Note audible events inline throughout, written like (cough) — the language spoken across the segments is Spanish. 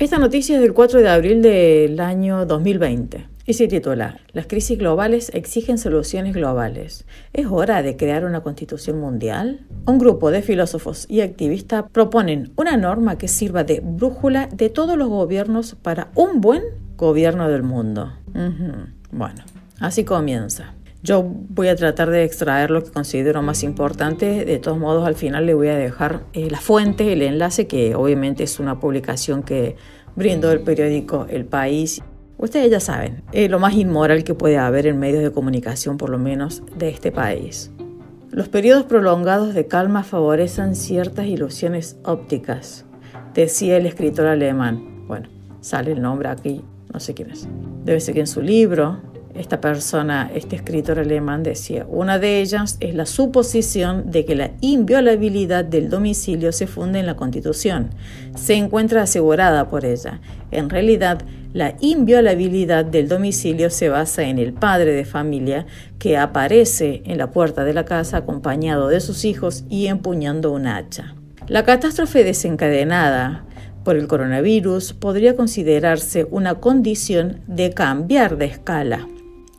Esta noticia es del 4 de abril del año 2020 y se titula Las crisis globales exigen soluciones globales. ¿Es hora de crear una constitución mundial? Un grupo de filósofos y activistas proponen una norma que sirva de brújula de todos los gobiernos para un buen gobierno del mundo. Bueno, así comienza. Yo voy a tratar de extraer lo que considero más importante. De todos modos, al final le voy a dejar eh, la fuente, el enlace, que obviamente es una publicación que brindó el periódico El País. Ustedes ya saben, es lo más inmoral que puede haber en medios de comunicación, por lo menos de este país. Los periodos prolongados de calma favorecen ciertas ilusiones ópticas, decía el escritor alemán. Bueno, sale el nombre aquí, no sé quién es. Debe ser que en su libro esta persona, este escritor alemán decía, una de ellas es la suposición de que la inviolabilidad del domicilio se funde en la Constitución, se encuentra asegurada por ella. En realidad, la inviolabilidad del domicilio se basa en el padre de familia que aparece en la puerta de la casa acompañado de sus hijos y empuñando un hacha. La catástrofe desencadenada por el coronavirus podría considerarse una condición de cambiar de escala.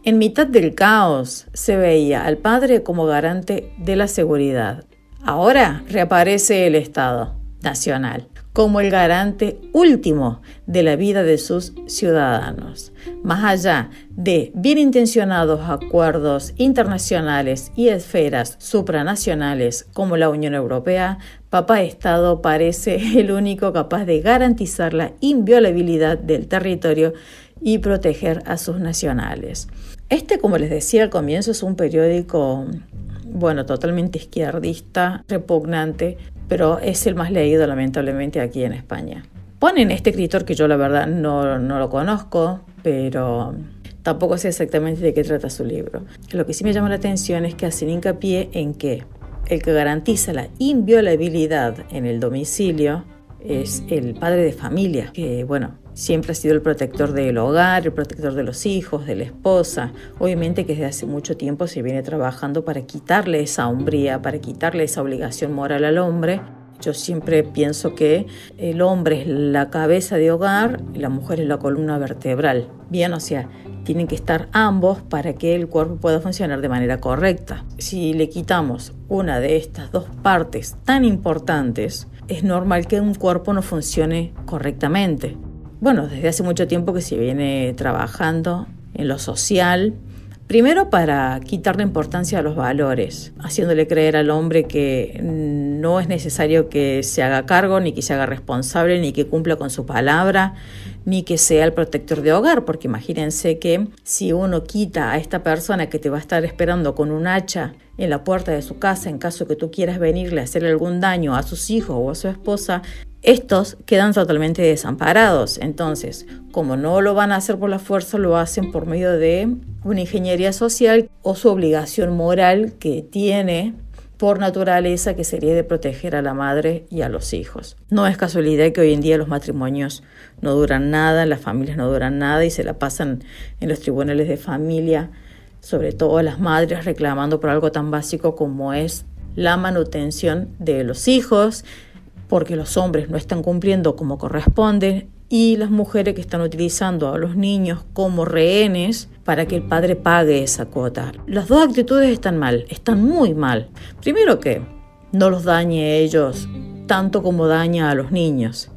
En mitad del caos se veía al padre como garante de la seguridad. Ahora reaparece el Estado nacional como el garante último de la vida de sus ciudadanos. Más allá de bien intencionados acuerdos internacionales y esferas supranacionales como la Unión Europea, Papá Estado parece el único capaz de garantizar la inviolabilidad del territorio y proteger a sus nacionales. Este, como les decía al comienzo, es un periódico, bueno, totalmente izquierdista, repugnante, pero es el más leído lamentablemente aquí en España. Ponen este escritor que yo la verdad no, no lo conozco, pero tampoco sé exactamente de qué trata su libro. Lo que sí me llama la atención es que hacen hincapié en que el que garantiza la inviolabilidad en el domicilio es el padre de familia, que bueno, siempre ha sido el protector del hogar, el protector de los hijos, de la esposa. Obviamente que desde hace mucho tiempo se viene trabajando para quitarle esa hombría, para quitarle esa obligación moral al hombre. Yo siempre pienso que el hombre es la cabeza de hogar y la mujer es la columna vertebral. Bien, o sea, tienen que estar ambos para que el cuerpo pueda funcionar de manera correcta. Si le quitamos una de estas dos partes tan importantes, es normal que un cuerpo no funcione correctamente. Bueno, desde hace mucho tiempo que se viene trabajando en lo social, Primero para quitarle importancia a los valores, haciéndole creer al hombre que no es necesario que se haga cargo, ni que se haga responsable, ni que cumpla con su palabra, ni que sea el protector de hogar, porque imagínense que si uno quita a esta persona que te va a estar esperando con un hacha en la puerta de su casa en caso que tú quieras venirle a hacerle algún daño a sus hijos o a su esposa, estos quedan totalmente desamparados. Entonces, como no lo van a hacer por la fuerza, lo hacen por medio de una ingeniería social o su obligación moral que tiene por naturaleza que sería de proteger a la madre y a los hijos. No es casualidad que hoy en día los matrimonios no duran nada, las familias no duran nada y se la pasan en los tribunales de familia, sobre todo las madres reclamando por algo tan básico como es la manutención de los hijos, porque los hombres no están cumpliendo como corresponde y las mujeres que están utilizando a los niños como rehenes para que el padre pague esa cuota. Las dos actitudes están mal, están muy mal. Primero que no los dañe ellos tanto como daña a los niños,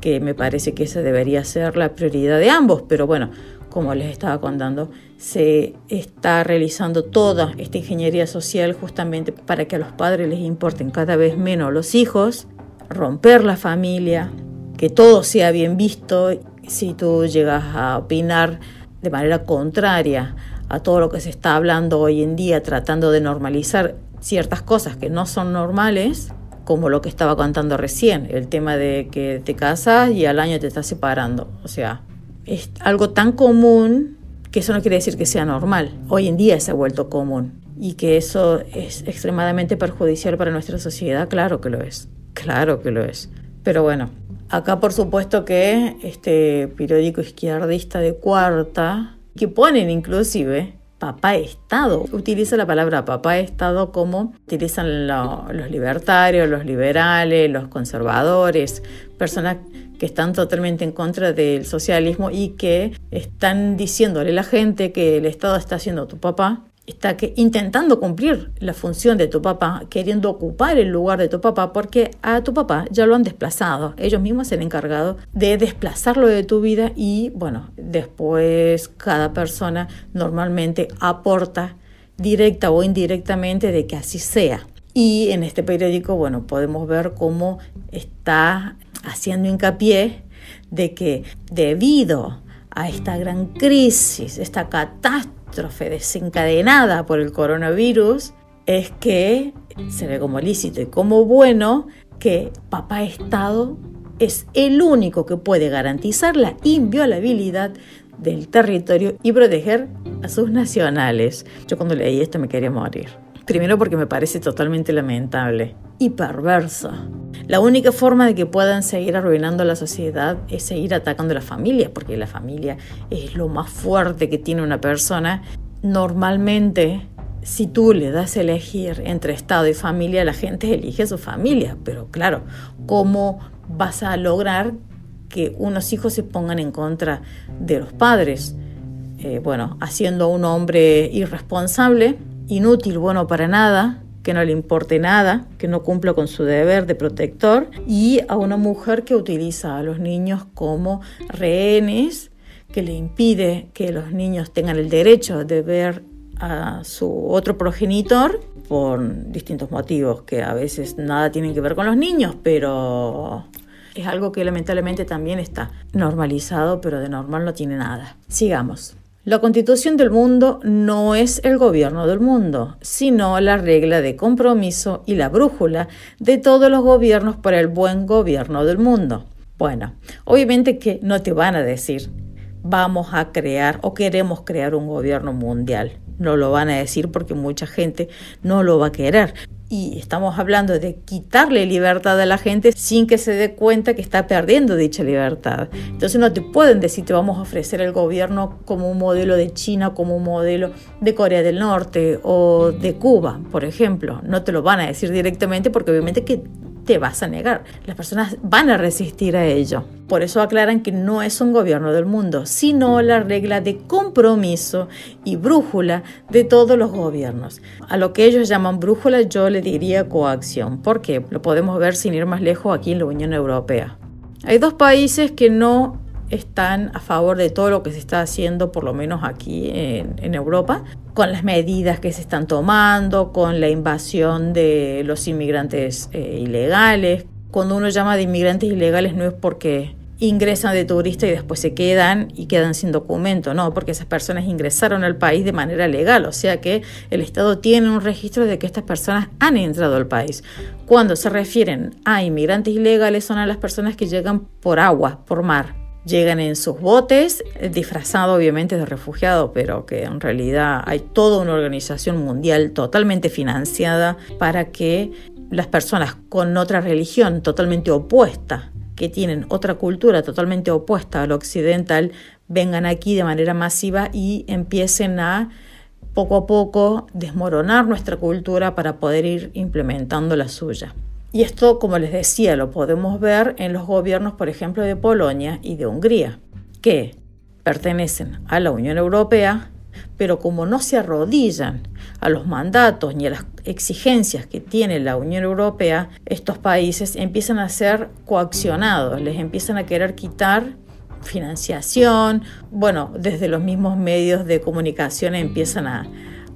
que me parece que esa debería ser la prioridad de ambos, pero bueno, como les estaba contando, se está realizando toda esta ingeniería social justamente para que a los padres les importen cada vez menos los hijos, romper la familia, que todo sea bien visto. Si tú llegas a opinar de manera contraria a todo lo que se está hablando hoy en día, tratando de normalizar ciertas cosas que no son normales, como lo que estaba contando recién, el tema de que te casas y al año te estás separando. O sea, es algo tan común que eso no quiere decir que sea normal. Hoy en día se ha vuelto común y que eso es extremadamente perjudicial para nuestra sociedad, claro que lo es, claro que lo es. Pero bueno, Acá por supuesto que este periódico izquierdista de cuarta, que ponen inclusive papá Estado, utiliza la palabra papá Estado como utilizan los libertarios, los liberales, los conservadores, personas que están totalmente en contra del socialismo y que están diciéndole a la gente que el Estado está haciendo tu papá, está que, intentando cumplir la función de tu papá, queriendo ocupar el lugar de tu papá, porque a tu papá ya lo han desplazado. Ellos mismos se han encargado de desplazarlo de tu vida y, bueno, después cada persona normalmente aporta directa o indirectamente de que así sea. Y en este periódico, bueno, podemos ver cómo está haciendo hincapié de que debido a esta gran crisis, esta catástrofe desencadenada por el coronavirus, es que se ve como lícito y como bueno que papá Estado es el único que puede garantizar la inviolabilidad del territorio y proteger a sus nacionales. Yo cuando leí esto me quería morir. Primero porque me parece totalmente lamentable y perverso. La única forma de que puedan seguir arruinando la sociedad es seguir atacando a la familia, porque la familia es lo más fuerte que tiene una persona. Normalmente, si tú le das a elegir entre Estado y familia, la gente elige a su familia, pero claro, ¿cómo vas a lograr que unos hijos se pongan en contra de los padres? Eh, bueno, haciendo a un hombre irresponsable, inútil, bueno para nada, que no le importe nada, que no cumpla con su deber de protector, y a una mujer que utiliza a los niños como rehenes, que le impide que los niños tengan el derecho de ver a su otro progenitor por distintos motivos que a veces nada tienen que ver con los niños, pero es algo que lamentablemente también está normalizado, pero de normal no tiene nada. Sigamos. La constitución del mundo no es el gobierno del mundo, sino la regla de compromiso y la brújula de todos los gobiernos para el buen gobierno del mundo. Bueno, obviamente que no te van a decir vamos a crear o queremos crear un gobierno mundial. No lo van a decir porque mucha gente no lo va a querer y estamos hablando de quitarle libertad a la gente sin que se dé cuenta que está perdiendo dicha libertad. Entonces no te pueden decir te vamos a ofrecer el gobierno como un modelo de China, como un modelo de Corea del Norte o de Cuba, por ejemplo. No te lo van a decir directamente porque obviamente que te vas a negar. Las personas van a resistir a ello. Por eso aclaran que no es un gobierno del mundo, sino la regla de compromiso y brújula de todos los gobiernos. A lo que ellos llaman brújula yo le diría coacción. ¿Por qué? Lo podemos ver sin ir más lejos aquí en la Unión Europea. Hay dos países que no están a favor de todo lo que se está haciendo, por lo menos aquí en, Europa, con las medidas que se están tomando, con la invasión de los inmigrantes eh, ilegales. Cuando uno llama de inmigrantes ilegales no es porque ingresan de turista y después se quedan y quedan sin documento, no, porque esas personas ingresaron al país de manera legal, o sea que el Estado tiene un registro de que estas personas han entrado al país. Cuando se refieren a inmigrantes ilegales son a las personas que llegan por agua, por mar, llegan en sus botes, eh, disfrazado obviamente de refugiado, pero que en realidad hay toda una organización mundial totalmente financiada para que las personas con otra religión totalmente opuesta, que tienen otra cultura totalmente opuesta a lo occidental, vengan aquí de manera masiva y empiecen a poco a poco desmoronar nuestra cultura para poder ir implementando la suya. Y esto, como les decía, lo podemos ver en los gobiernos, por ejemplo, de Polonia y de Hungría, que pertenecen a la Unión Europea, pero como no se arrodillan a los mandatos ni a las exigencias que tiene la Unión Europea, estos países empiezan a ser coaccionados, les empiezan a querer quitar financiación, bueno, desde los mismos medios de comunicación empiezan a,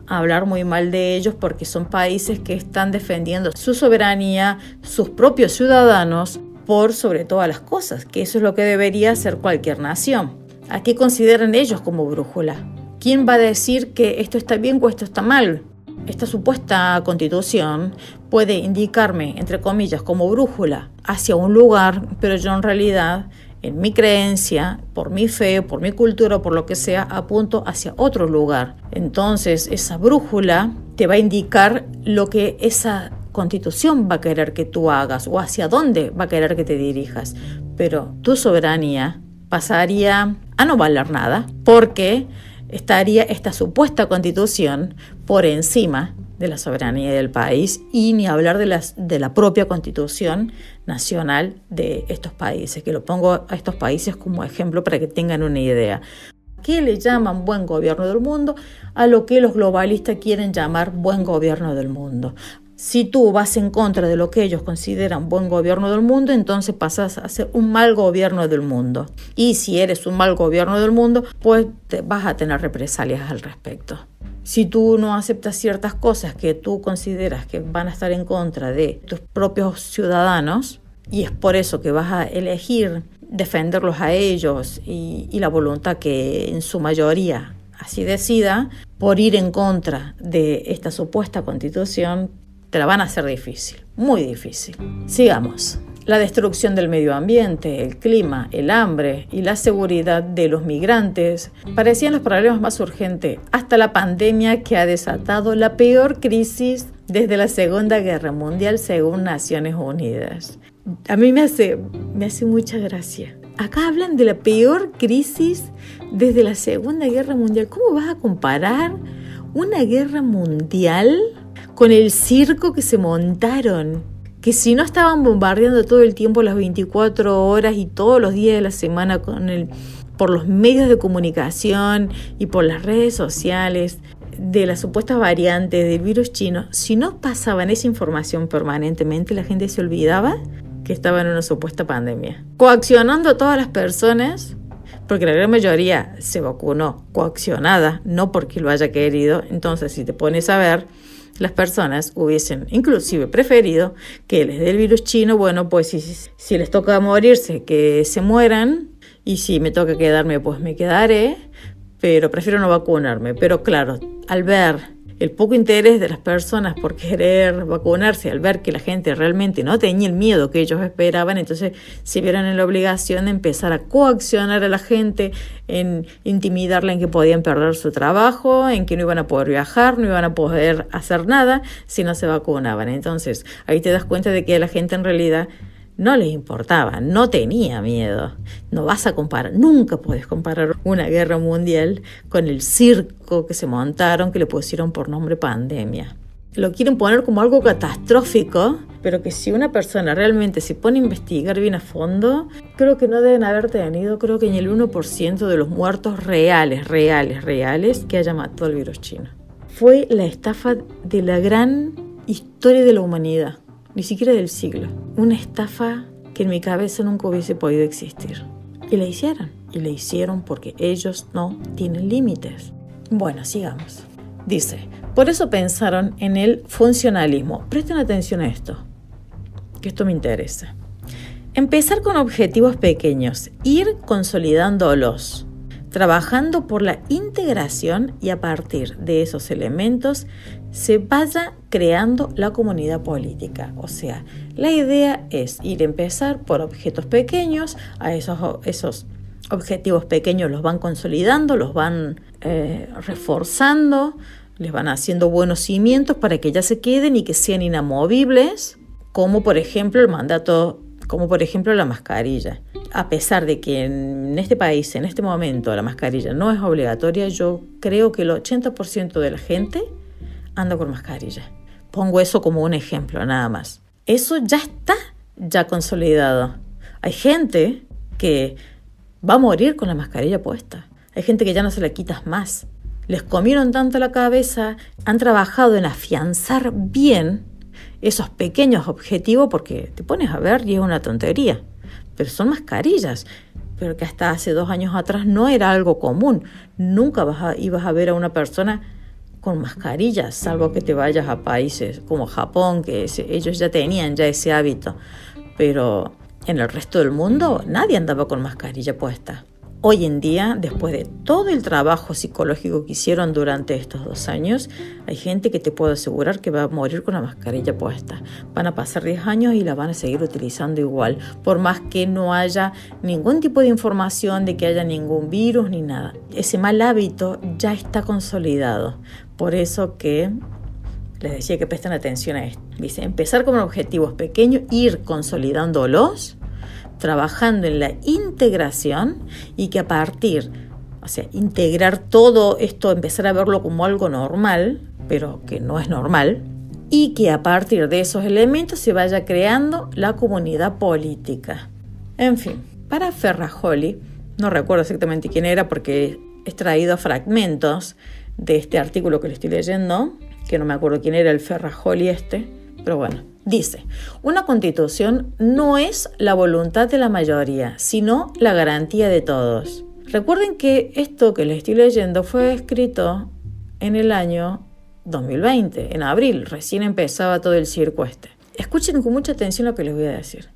hablar muy mal de ellos porque son países que están defendiendo su soberanía, sus propios ciudadanos, por sobre todas las cosas, que eso es lo que debería hacer cualquier nación. ¿A qué consideran ellos como brújula? ¿Quién va a decir que esto está bien o esto está mal? Esta supuesta constitución puede indicarme, entre comillas, como brújula hacia un lugar, pero yo en realidad en mi creencia, por mi fe, por mi cultura, por lo que sea, apunto hacia otro lugar. Entonces esa brújula te va a indicar lo que esa constitución va a querer que tú hagas o hacia dónde va a querer que te dirijas. Pero tu soberanía pasaría a no valer nada porque estaría esta supuesta constitución por encima de la soberanía del país y ni hablar de, las, de la propia constitución nacional de estos países, que lo pongo a estos países como ejemplo para que tengan una idea. ¿Qué le llaman buen gobierno del mundo? A lo que los globalistas quieren llamar buen gobierno del mundo. Si tú vas en contra de lo que ellos consideran buen gobierno del mundo, entonces pasas a ser un mal gobierno del mundo. Y si eres un mal gobierno del mundo, pues te vas a tener represalias al respecto. Si tú no aceptas ciertas cosas que tú consideras que van a estar en contra de tus propios ciudadanos, y es por eso que vas a elegir defenderlos a ellos y, y la voluntad que en su mayoría así decida, por ir en contra de esta supuesta constitución, te la van a hacer difícil, muy difícil. Sigamos. La destrucción del medio ambiente, el clima, el hambre y la seguridad de los migrantes parecían los problemas más urgentes hasta la pandemia que ha desatado la peor crisis desde la Segunda Guerra Mundial según Naciones Unidas. A mí me hace, me hace mucha gracia. Acá hablan de la peor crisis desde la Segunda Guerra Mundial. ¿Cómo vas a comparar una guerra mundial con el circo que se montaron. Que si no estaban bombardeando todo el tiempo las 24 horas y todos los días de la semana con el, por los medios de comunicación y por las redes sociales de las supuestas variantes del virus chino, si no pasaban esa información permanentemente, la gente se olvidaba que estaba en una supuesta pandemia. Coaccionando a todas las personas, porque la gran mayoría se vacunó coaccionada, no porque lo haya querido, entonces si te pones a ver, las personas hubiesen inclusive preferido que les dé el virus chino, bueno, pues si, si les toca morirse, que se mueran, y si me toca quedarme, pues me quedaré, pero prefiero no vacunarme. Pero claro, al ver el poco interés de las personas por querer vacunarse, al ver que la gente realmente no tenía el miedo que ellos esperaban, entonces se vieron en la obligación de empezar a coaccionar a la gente, en intimidarla en que podían perder su trabajo, en que no iban a poder viajar, no iban a poder hacer nada si no se vacunaban. Entonces ahí te das cuenta de que la gente en realidad no les importaba, no tenía miedo. No vas a comparar, nunca puedes comparar una guerra mundial con el circo que se montaron, que le pusieron por nombre pandemia. Lo quieren poner como algo catastrófico, pero que si una persona realmente se pone a investigar bien a fondo, creo que no deben haber tenido, creo que ni el 1% de los muertos reales, reales, reales que haya matado el virus chino. Fue la estafa de la gran historia de la humanidad ni siquiera del siglo. Una estafa que en mi cabeza nunca hubiese podido existir. Y la hicieron. Y la hicieron porque ellos no tienen límites. Bueno, sigamos. Dice, por eso pensaron en el funcionalismo. Presten atención a esto, que esto me interesa. Empezar con objetivos pequeños, ir consolidándolos trabajando por la integración y a partir de esos elementos se vaya creando la comunidad política. O sea, la idea es ir a empezar por objetos pequeños, a esos, esos objetivos pequeños los van consolidando, los van eh, reforzando, les van haciendo buenos cimientos para que ya se queden y que sean inamovibles, como por ejemplo el mandato, como por ejemplo la mascarilla a pesar de que en este país, en este momento, la mascarilla no es obligatoria, yo creo que el 80% de la gente anda con mascarilla. Pongo eso como un ejemplo, nada más. Eso ya está ya consolidado. Hay gente que va a morir con la mascarilla puesta. Hay gente que ya no se la quitas más. Les comieron tanto la cabeza, han trabajado en afianzar bien esos pequeños objetivos porque te pones a ver y es una tontería pero son mascarillas, pero que hasta hace dos años atrás no era algo común. Nunca ibas a ver a una persona con mascarillas, salvo que te vayas a países como Japón, que ellos ya tenían ya ese hábito, pero en el resto del mundo nadie andaba con mascarilla puesta. Hoy en día, después de todo el trabajo psicológico que hicieron durante estos dos años, hay gente que te puedo asegurar que va a morir con la mascarilla puesta. Van a pasar 10 años y la van a seguir utilizando igual, por más que no haya ningún tipo de información de que haya ningún virus ni nada. Ese mal hábito ya está consolidado. Por eso que les decía que presten atención a esto. Dice, empezar con objetivos pequeños, ir consolidándolos trabajando en la integración y que a partir, o sea, integrar todo esto, empezar a verlo como algo normal, pero que no es normal, y que a partir de esos elementos se vaya creando la comunidad política. En fin, para Ferrajoli, no recuerdo exactamente quién era porque he extraído fragmentos de este artículo que le estoy leyendo, que no me acuerdo quién era el Ferrajoli este, pero bueno, dice, una constitución no es la voluntad de la mayoría, sino la garantía de todos. Recuerden que esto que les estoy leyendo fue escrito en el año 2020, en abril, recién empezaba todo el circo este. Escuchen con mucha atención lo que les voy a decir.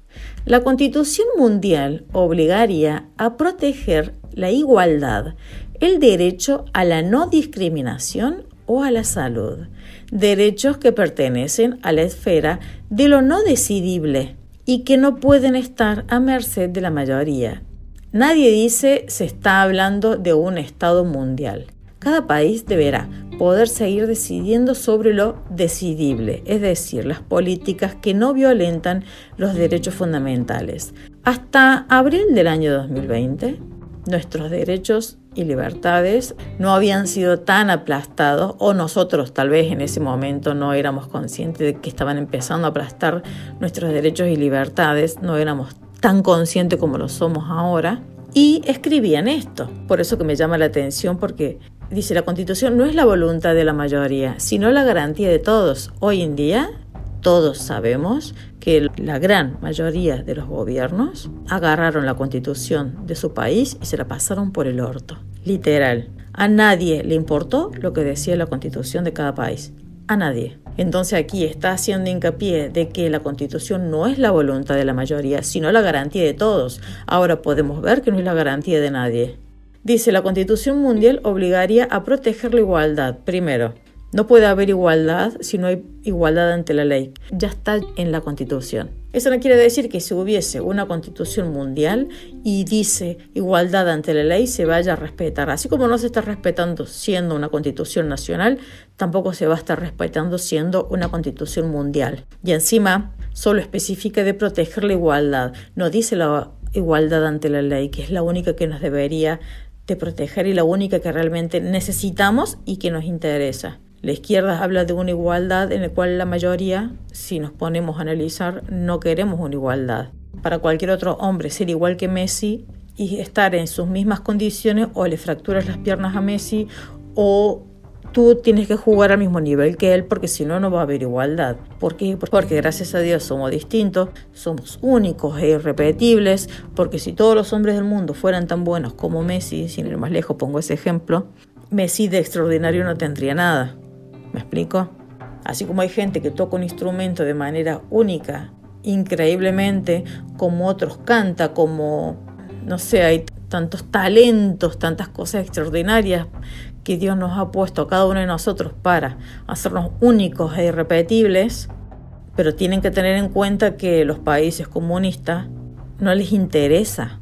La Constitución Mundial obligaría a proteger la igualdad, el derecho a la no discriminación o a la salud, derechos que pertenecen a la esfera de lo no decidible y que no pueden estar a merced de la mayoría. Nadie dice se está hablando de un Estado mundial. Cada país deberá poder seguir decidiendo sobre lo decidible, es decir, las políticas que no violentan los derechos fundamentales. Hasta abril del año 2020, nuestros derechos y libertades no habían sido tan aplastados o nosotros tal vez en ese momento no éramos conscientes de que estaban empezando a aplastar nuestros derechos y libertades, no éramos tan conscientes como lo somos ahora. Y escribían esto, por eso que me llama la atención porque dice la constitución no es la voluntad de la mayoría, sino la garantía de todos. Hoy en día todos sabemos que la gran mayoría de los gobiernos agarraron la constitución de su país y se la pasaron por el orto. Literal. A nadie le importó lo que decía la constitución de cada país. A nadie. Entonces aquí está haciendo hincapié de que la constitución no es la voluntad de la mayoría, sino la garantía de todos. Ahora podemos ver que no es la garantía de nadie. Dice, la Constitución Mundial obligaría a proteger la igualdad. Primero, no puede haber igualdad si no hay igualdad ante la ley. Ya está en la Constitución. Eso no quiere decir que si hubiese una Constitución mundial y dice igualdad ante la ley se vaya a respetar. Así como no se está respetando siendo una Constitución nacional, tampoco se va a estar respetando siendo una Constitución mundial. Y encima solo especifica de proteger la igualdad. No dice la igualdad ante la ley, que es la única que nos debería de proteger y la única que realmente necesitamos y que nos interesa. La izquierda habla de una igualdad en la cual la mayoría, si nos ponemos a analizar, no queremos una igualdad. Para cualquier otro hombre ser igual que Messi y estar en sus mismas condiciones o le fracturas las piernas a Messi o tú tienes que jugar al mismo nivel que él porque si no, no va a haber igualdad. ¿Por qué? Porque gracias a Dios somos distintos, somos únicos e irrepetibles, porque si todos los hombres del mundo fueran tan buenos como Messi, sin ir más lejos pongo ese ejemplo, Messi de extraordinario no tendría nada. ¿Me explico? Así como hay gente que toca un instrumento de manera única, increíblemente, como otros canta, como, no sé, hay tantos talentos, tantas cosas extraordinarias que Dios nos ha puesto a cada uno de nosotros para hacernos únicos e irrepetibles, pero tienen que tener en cuenta que los países comunistas no les interesa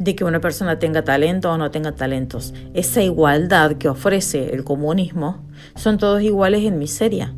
de que una persona tenga talento o no tenga talentos. Esa igualdad que ofrece el comunismo son todos iguales en miseria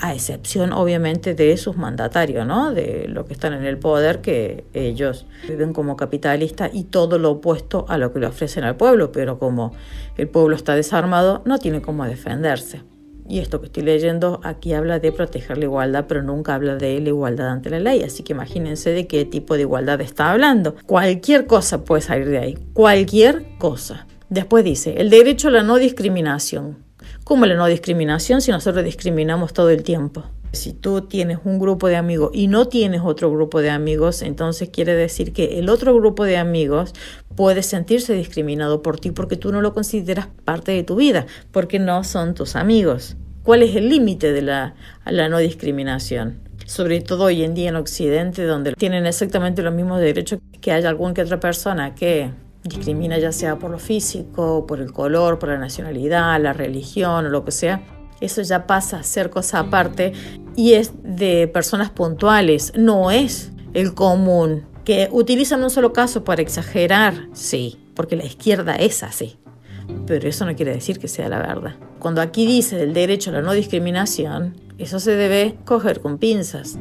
a excepción obviamente de sus mandatarios, ¿no? de los que están en el poder, que ellos viven como capitalistas y todo lo opuesto a lo que le ofrecen al pueblo, pero como el pueblo está desarmado, no tiene cómo defenderse. Y esto que estoy leyendo aquí habla de proteger la igualdad, pero nunca habla de la igualdad ante la ley. Así que imagínense de qué tipo de igualdad está hablando. Cualquier cosa puede salir de ahí. Cualquier cosa. Después dice, el derecho a la no discriminación. ¿Cómo la no discriminación si nosotros discriminamos todo el tiempo? Si tú tienes un grupo de amigos y no tienes otro grupo de amigos, entonces quiere decir que el otro grupo de amigos puede sentirse discriminado por ti porque tú no lo consideras parte de tu vida, porque no son tus amigos. ¿Cuál es el límite de la, la no discriminación? sobre todo hoy en día en Occidente, donde tienen exactamente los mismos derechos que haya algún que otra persona que discrimina ya sea por lo físico, por el color, por la nacionalidad, la religión o lo que sea, eso ya pasa a ser cosa aparte y es de personas puntuales, no es el común, que utilizan un solo caso para exagerar, sí, porque la izquierda es así, pero eso no quiere decir que sea la verdad. Cuando aquí dice del derecho a la no discriminación, eso se debe coger con pinzas,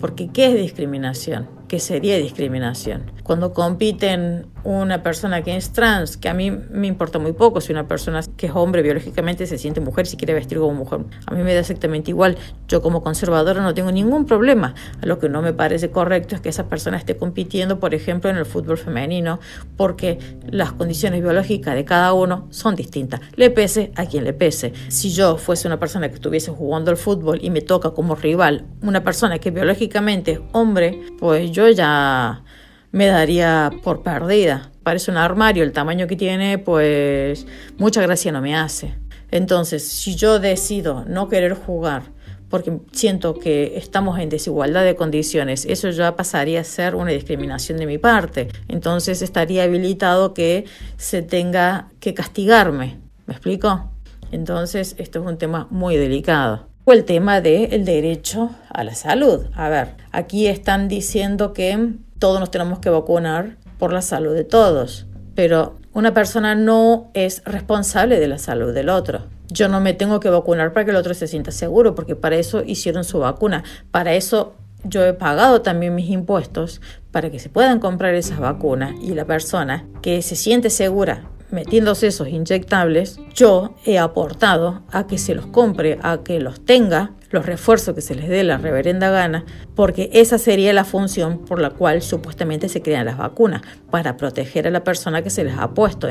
porque ¿qué es discriminación? Que sería discriminación. Cuando compiten una persona que es trans, que a mí me importa muy poco si una persona que es hombre biológicamente se siente mujer, si quiere vestir como mujer, a mí me da exactamente igual. Yo como conservadora no tengo ningún problema. Lo que no me parece correcto es que esa persona esté compitiendo, por ejemplo, en el fútbol femenino, porque las condiciones biológicas de cada uno son distintas. Le pese a quien le pese. Si yo fuese una persona que estuviese jugando al fútbol y me toca como rival una persona que biológicamente es hombre, pues yo ya me daría por perdida. Parece un armario, el tamaño que tiene, pues mucha gracia no me hace. Entonces, si yo decido no querer jugar porque siento que estamos en desigualdad de condiciones, eso ya pasaría a ser una discriminación de mi parte. Entonces estaría habilitado que se tenga que castigarme. ¿Me explico? Entonces, esto es un tema muy delicado. O el tema del derecho a la salud. A ver, aquí están diciendo que todos nos tenemos que vacunar por la salud de todos, pero una persona no es responsable de la salud del otro. Yo no me tengo que vacunar para que el otro se sienta seguro, porque para eso hicieron su vacuna. Para eso yo he pagado también mis impuestos para que se puedan comprar esas vacunas y la persona que se siente segura metiéndose esos inyectables, yo he aportado a que se los compre, a que los tenga, los refuerzos que se les dé la reverenda gana, porque esa sería la función por la cual supuestamente se crean las vacunas, para proteger a la persona que se les ha puesto.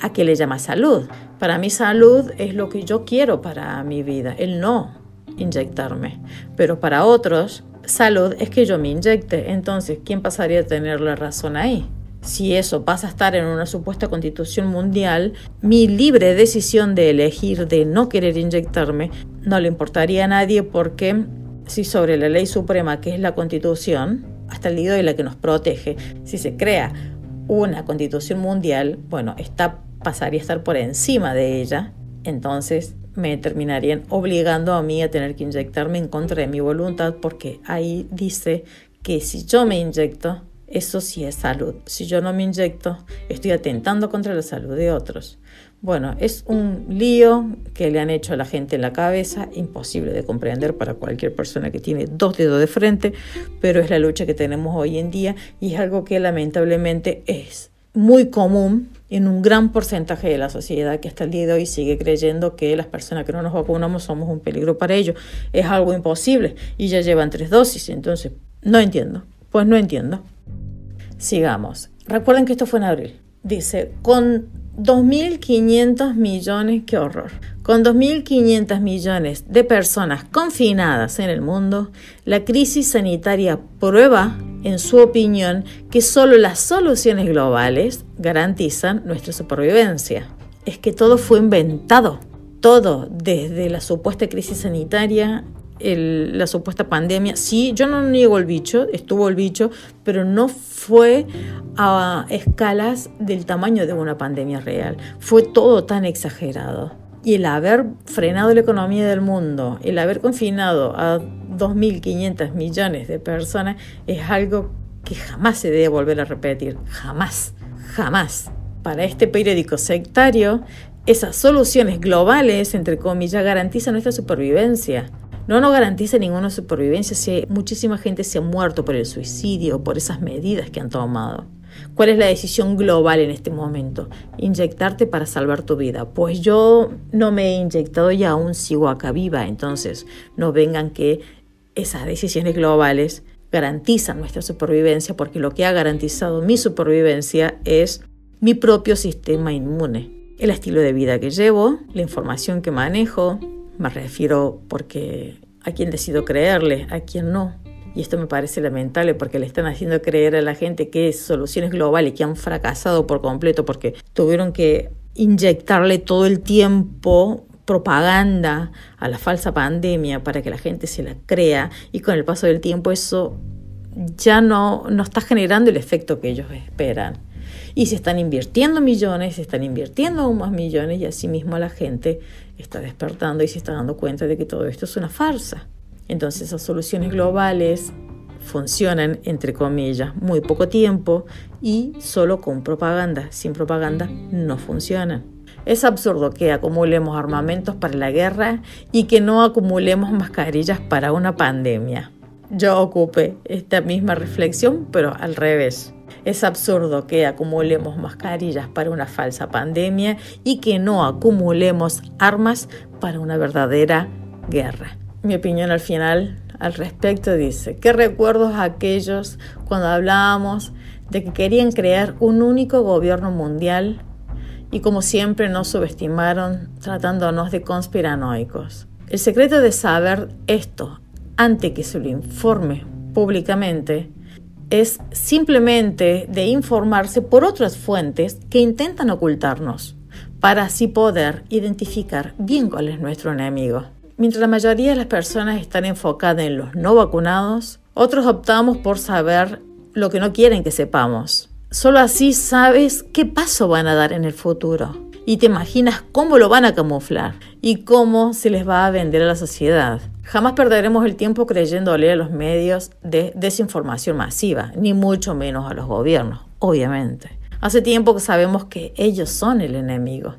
¿A qué le llama salud? Para mí salud es lo que yo quiero para mi vida, el no inyectarme. Pero para otros, salud es que yo me inyecte. Entonces, ¿quién pasaría a tener la razón ahí? Si eso pasa a estar en una supuesta constitución mundial, mi libre decisión de elegir de no querer inyectarme no le importaría a nadie porque si sobre la ley suprema que es la constitución, hasta el día de la que nos protege, si se crea una constitución mundial, bueno, está, pasaría a estar por encima de ella, entonces me terminarían obligando a mí a tener que inyectarme en contra de mi voluntad porque ahí dice que si yo me inyecto, eso sí es salud. Si yo no me inyecto, estoy atentando contra la salud de otros. Bueno, es un lío que le han hecho a la gente en la cabeza, imposible de comprender para cualquier persona que tiene dos dedos de frente, pero es la lucha que tenemos hoy en día y es algo que lamentablemente es muy común en un gran porcentaje de la sociedad que hasta el día de hoy sigue creyendo que las personas que no nos vacunamos somos un peligro para ellos. Es algo imposible y ya llevan tres dosis, entonces no entiendo. Pues no entiendo. Sigamos. Recuerden que esto fue en abril. Dice, con 2.500 millones, qué horror. Con 2.500 millones de personas confinadas en el mundo, la crisis sanitaria prueba, en su opinión, que solo las soluciones globales garantizan nuestra supervivencia. Es que todo fue inventado. Todo, desde la supuesta crisis sanitaria la supuesta pandemia. Sí, yo no niego el bicho, estuvo el bicho, pero no fue a escalas del tamaño de una pandemia real. Fue todo tan exagerado. Y el haber frenado la economía del mundo, el haber confinado a 2.500 millones de personas es algo que jamás se debe volver a repetir. Jamás, jamás. Para este periódico sectario, esas soluciones globales, entre comillas, garantizan nuestra supervivencia no nos garantiza ninguna supervivencia si muchísima gente se ha muerto por el suicidio, por esas medidas que han tomado. ¿Cuál es la decisión global en este momento? Inyectarte para salvar tu vida. Pues yo no me he inyectado y aún sigo acá viva, entonces no vengan que esas decisiones globales garantizan nuestra supervivencia porque lo que ha garantizado mi supervivencia es mi propio sistema inmune, el estilo de vida que llevo, la información que manejo, me refiero porque a quién decido creerle, a quién no. Y esto me parece lamentable porque le están haciendo creer a la gente que es soluciones globales que han fracasado por completo porque tuvieron que inyectarle todo el tiempo propaganda a la falsa pandemia para que la gente se la crea y con el paso del tiempo eso ya no, no está generando el efecto que ellos esperan. Y se están invirtiendo millones, se están invirtiendo aún más millones y así mismo la gente está despertando y se está dando cuenta de que todo esto es una farsa. Entonces esas soluciones globales funcionan, entre comillas, muy poco tiempo y solo con propaganda. Sin propaganda no funcionan. Es absurdo que acumulemos armamentos para la guerra y que no acumulemos mascarillas para una pandemia. yo ocupé esta misma reflexión, pero al revés. Es absurdo que acumulemos mascarillas para una falsa pandemia y que no acumulemos armas para una verdadera guerra. Mi opinión al final al respecto dice, ¿qué recuerdos aquellos cuando hablábamos de que querían crear un único gobierno mundial y como siempre nos subestimaron tratándonos de conspiranoicos? El secreto de saber esto antes que se lo informe públicamente es simplemente de informarse por otras fuentes que intentan ocultarnos, para así poder identificar bien cuál es nuestro enemigo. Mientras la mayoría de las personas están enfocadas en los no vacunados, otros optamos por saber lo que no quieren que sepamos. Solo así sabes qué paso van a dar en el futuro y te imaginas cómo lo van a camuflar y cómo se les va a vender a la sociedad. Jamás perderemos el tiempo creyéndole a los medios de desinformación masiva, ni mucho menos a los gobiernos, obviamente. Hace tiempo que sabemos que ellos son el enemigo,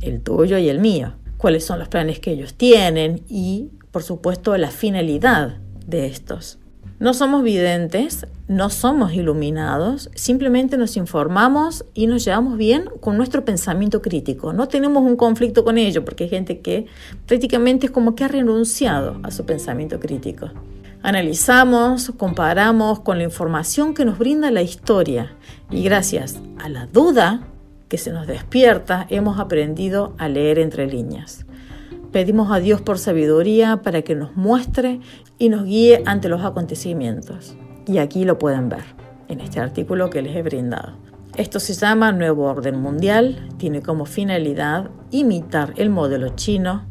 el tuyo y el mío, cuáles son los planes que ellos tienen y, por supuesto, la finalidad de estos. No somos videntes, no somos iluminados, simplemente nos informamos y nos llevamos bien con nuestro pensamiento crítico. No tenemos un conflicto con ello porque hay gente que prácticamente es como que ha renunciado a su pensamiento crítico. Analizamos, comparamos con la información que nos brinda la historia y gracias a la duda que se nos despierta hemos aprendido a leer entre líneas. Pedimos a Dios por sabiduría para que nos muestre y nos guíe ante los acontecimientos. Y aquí lo pueden ver, en este artículo que les he brindado. Esto se llama Nuevo Orden Mundial, tiene como finalidad imitar el modelo chino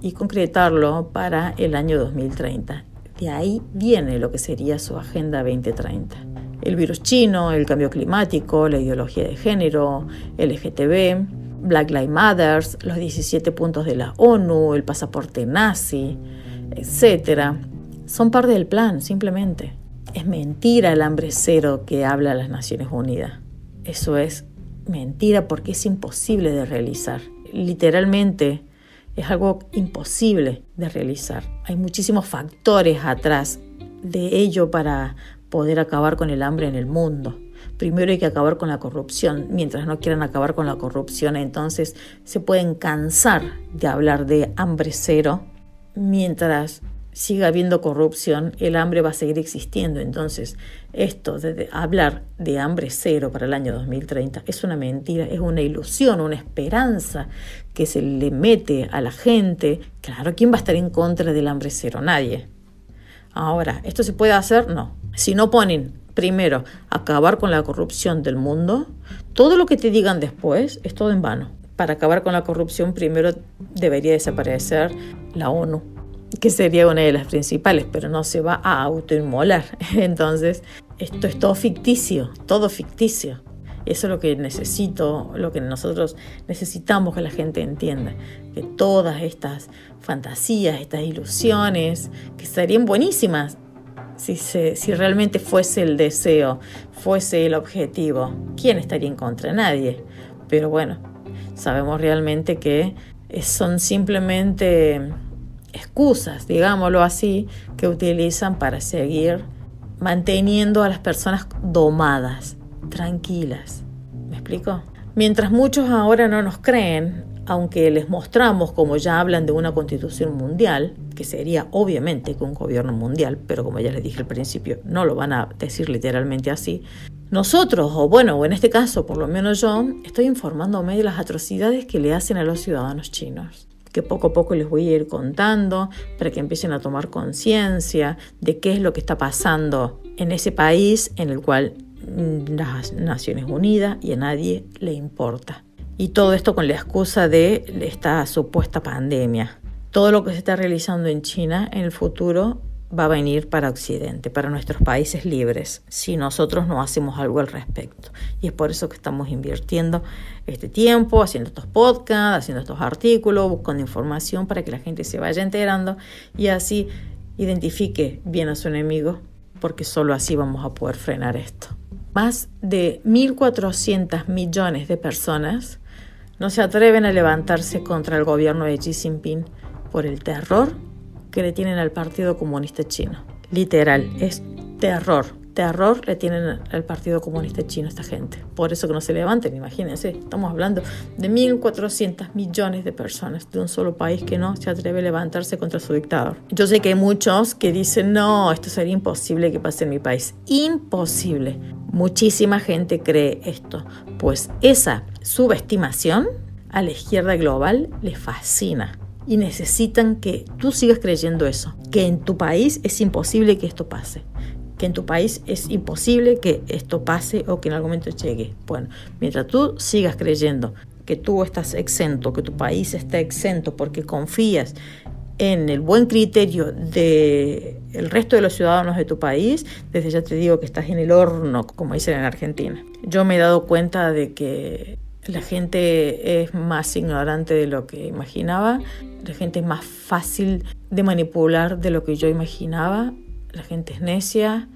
y concretarlo para el año 2030. De ahí viene lo que sería su Agenda 2030. El virus chino, el cambio climático, la ideología de género, LGTB, Black Lives Matter, los 17 puntos de la ONU, el pasaporte nazi, etc. Son parte del plan, simplemente. Es mentira el hambre cero que habla las Naciones Unidas. Eso es mentira porque es imposible de realizar. Literalmente es algo imposible de realizar. Hay muchísimos factores atrás de ello para poder acabar con el hambre en el mundo primero hay que acabar con la corrupción. Mientras no quieran acabar con la corrupción, entonces se pueden cansar de hablar de hambre cero. Mientras siga habiendo corrupción, el hambre va a seguir existiendo. Entonces, esto de hablar de hambre cero para el año 2030 es una mentira, es una ilusión, una esperanza que se le mete a la gente. Claro, ¿quién va a estar en contra del hambre cero? Nadie. Ahora, ¿esto se puede hacer? No. Si no ponen primero, acabar con la corrupción del mundo, todo lo que te digan después es todo en vano. Para acabar con la corrupción, primero debería desaparecer la ONU, que sería una de las principales, pero no se va a autoinmolar. (laughs) Entonces, esto es todo ficticio, todo ficticio. Eso es lo que necesito, lo que nosotros necesitamos que la gente entienda, que todas estas fantasías, estas ilusiones, que serían buenísimas, si, realmente fuese el deseo, fuese el objetivo, ¿quién estaría en contra? Nadie. Pero bueno, sabemos realmente que son simplemente excusas, digámoslo así, que utilizan para seguir manteniendo a las personas domadas, tranquilas. ¿Me explico? Mientras muchos ahora no nos creen, aunque les mostramos como ya hablan de una constitución mundial, que sería obviamente un gobierno mundial, pero como ya les dije al principio, no lo van a decir literalmente así, nosotros, o bueno, o en este caso por lo menos yo, estoy informándome de las atrocidades que le hacen a los ciudadanos chinos que poco a poco les voy a ir contando para que empiecen a tomar conciencia de qué es lo que está pasando en ese país en el cual mm, las Naciones Unidas y a nadie le importa. Y todo esto con la excusa de esta supuesta pandemia. Todo lo que se está realizando en China en el futuro va a venir para Occidente, para nuestros países libres, si nosotros no hacemos algo al respecto. Y es por eso que estamos invirtiendo este tiempo, haciendo estos podcasts, haciendo estos artículos, buscando información para que la gente se vaya enterando y así identifique bien a su enemigo, porque solo así vamos a poder frenar esto. Más de 1.400 millones de personas no se atreven a levantarse contra el gobierno de Xi Jinping por el terror que le tienen al Partido Comunista Chino. literal, es terror terror le tienen al Partido Comunista Chino esta gente. Por eso que no se levanten, imagínense. Estamos hablando de 1.400 millones de personas de un solo país que no se atreve a levantarse contra su dictador. Yo sé que hay muchos que dicen, no, esto sería imposible que pase en mi país. Imposible. Muchísima gente cree esto. Pues esa subestimación a la izquierda global les fascina y necesitan que tú sigas creyendo eso, que en tu país es imposible que esto pase que en tu país es imposible que esto pase o que en algún momento llegue. Bueno, mientras tú sigas creyendo que tú estás exento, que tu país está exento porque confías en el buen criterio del el resto de los ciudadanos de tu país, desde ya te digo que estás en el horno, como dicen en Argentina. Yo me he dado cuenta de que la gente es más ignorante de lo que imaginaba, la gente es más fácil de manipular de lo que yo imaginaba la gente es necia,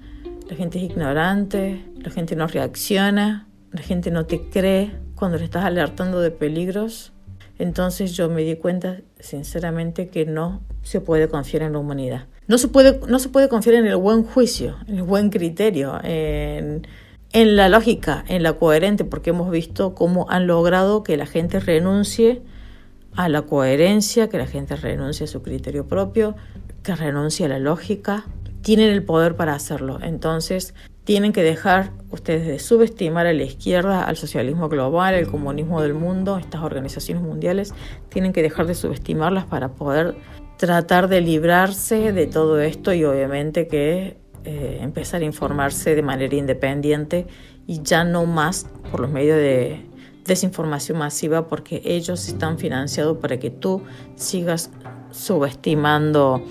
la gente es ignorante, la gente no reacciona, la gente no te cree cuando le estás alertando de peligros. Entonces yo me di cuenta, sinceramente, que no se puede confiar en la humanidad. No se puede, no se puede confiar en el buen juicio, en el buen criterio, en, en la lógica, en la coherente, porque hemos visto cómo han logrado que la gente renuncie a la coherencia, que la gente renuncie a su criterio propio, que renuncie a la lógica, tienen el poder para hacerlo. Entonces, tienen que dejar ustedes de subestimar a la izquierda, al socialismo global, al comunismo del mundo, estas organizaciones mundiales, tienen que dejar de subestimarlas para poder tratar de librarse de todo esto y obviamente que eh, empezar a informarse de manera independiente y ya no más por los medios de desinformación masiva porque ellos están financiados para que tú sigas subestimando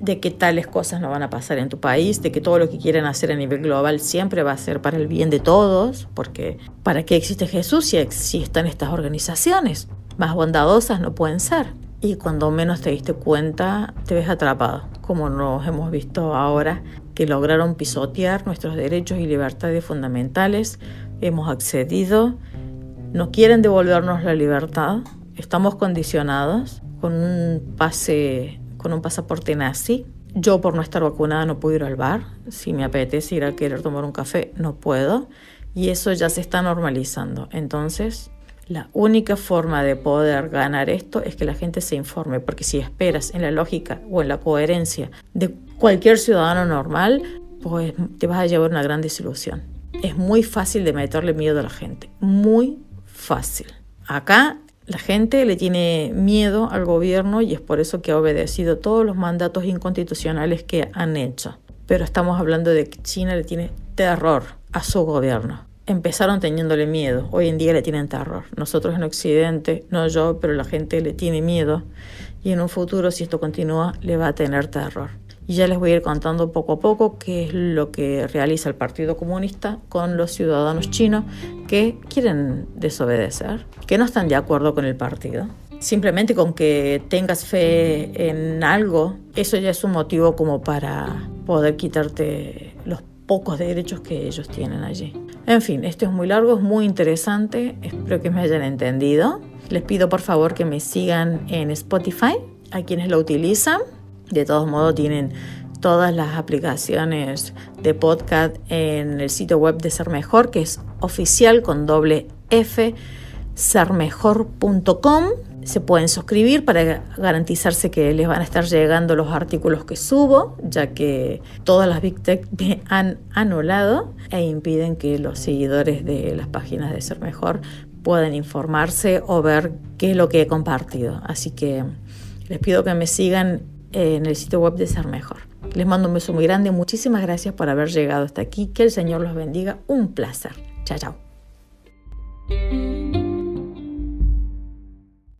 de que tales cosas no van a pasar en tu país, de que todo lo que quieren hacer a nivel global siempre va a ser para el bien de todos, porque ¿para qué existe Jesús si existen estas organizaciones? Más bondadosas no pueden ser. Y cuando menos te diste cuenta, te ves atrapado, como nos hemos visto ahora, que lograron pisotear nuestros derechos y libertades fundamentales, hemos accedido, no quieren devolvernos la libertad, estamos condicionados con un pase con un pasaporte nazi. Yo por no estar vacunada no puedo ir al bar. Si me apetece ir a querer tomar un café, no puedo. Y eso ya se está normalizando. Entonces, la única forma de poder ganar esto es que la gente se informe, porque si esperas en la lógica o en la coherencia de cualquier ciudadano normal, pues te vas a llevar una gran desilusión. Es muy fácil de meterle miedo a la gente, muy fácil. Acá la gente le tiene miedo al gobierno y es por eso que ha obedecido todos los mandatos inconstitucionales que han hecho. Pero estamos hablando de que China le tiene terror a su gobierno. Empezaron teniéndole miedo, hoy en día le tienen terror. Nosotros en Occidente, no yo, pero la gente le tiene miedo y en un futuro, si esto continúa, le va a tener terror. Y ya les voy a ir contando poco a poco qué es lo que realiza el Partido Comunista con los ciudadanos chinos que quieren desobedecer, que no están de acuerdo con el partido. Simplemente con que tengas fe en algo, eso ya es un motivo como para poder quitarte los pocos derechos que ellos tienen allí. En fin, esto es muy largo, es muy interesante, espero que me hayan entendido. Les pido por favor que me sigan en Spotify, a quienes lo utilizan de todos modos, tienen todas las aplicaciones de podcast en el sitio web de Ser Mejor, que es oficial con doble F, sermejor.com. Se pueden suscribir para garantizarse que les van a estar llegando los artículos que subo, ya que todas las Big Tech (laughs) me han anulado e impiden que los seguidores de las páginas de Ser Mejor puedan informarse o ver qué es lo que he compartido. Así que les pido que me sigan eh, en el sitio web de Ser Mejor. Les mando un beso muy grande, muchísimas gracias por haber llegado hasta aquí, que el Señor los bendiga, un placer. Chao, chao.